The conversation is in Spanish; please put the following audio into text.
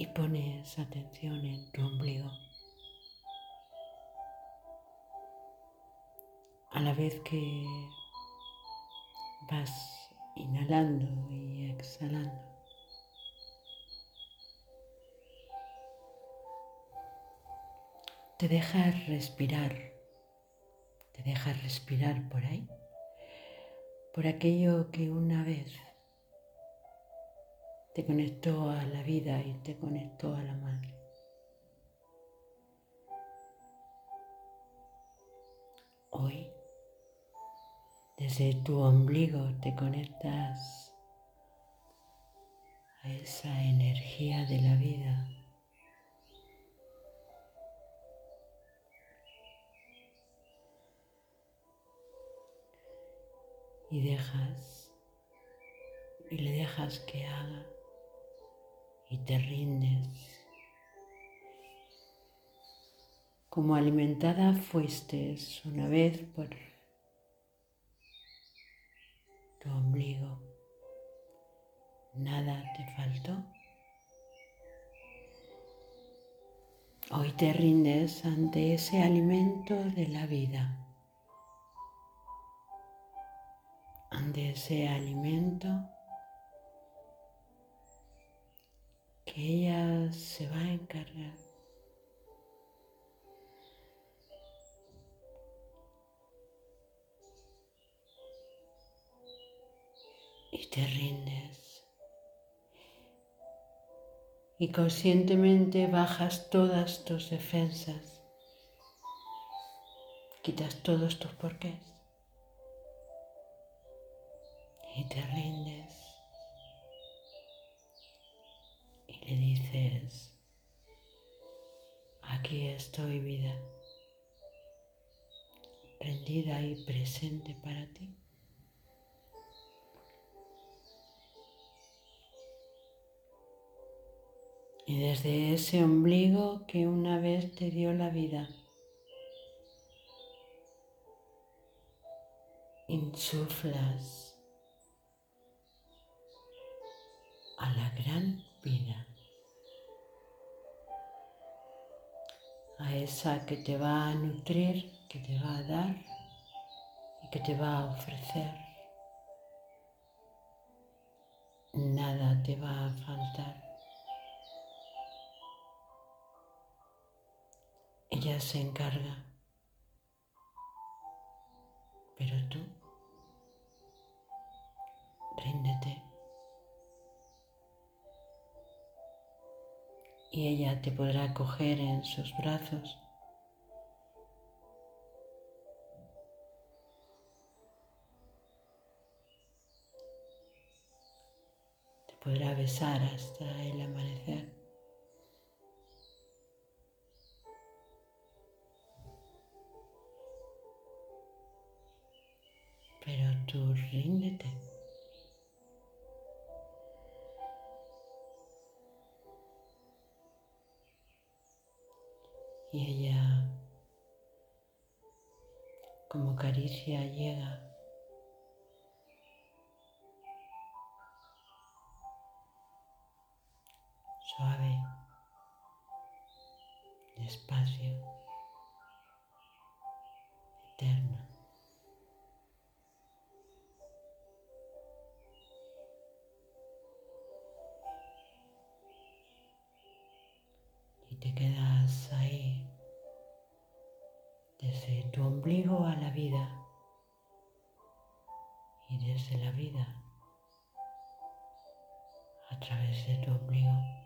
y pones atención en tu ombligo. A la vez que vas inhalando y exhalando. Te dejas respirar, te dejas respirar por ahí, por aquello que una vez te conectó a la vida y te conectó a la madre. Hoy, desde tu ombligo te conectas a esa energía de la vida. Y dejas, y le dejas que haga y te rindes. Como alimentada fuiste una vez por tu ombligo, nada te faltó. Hoy te rindes ante ese alimento de la vida, ante ese alimento que ella se va a encargar. Y te rindes. Y conscientemente bajas todas tus defensas. Quitas todos tus porqués. Y te rindes. Le dices, aquí estoy vida, prendida y presente para ti. Y desde ese ombligo que una vez te dio la vida, insuflas a la gran vida. Esa que te va a nutrir, que te va a dar y que te va a ofrecer. Nada te va a faltar. Ella se encarga, y ella te podrá coger en sus brazos. Te podrá besar hasta el amanecer. Pero tú ríndete. Y ella como caricia llega suave, despacio, eterna. Y te ahí desde tu ombligo a la vida y desde la vida a través de tu ombligo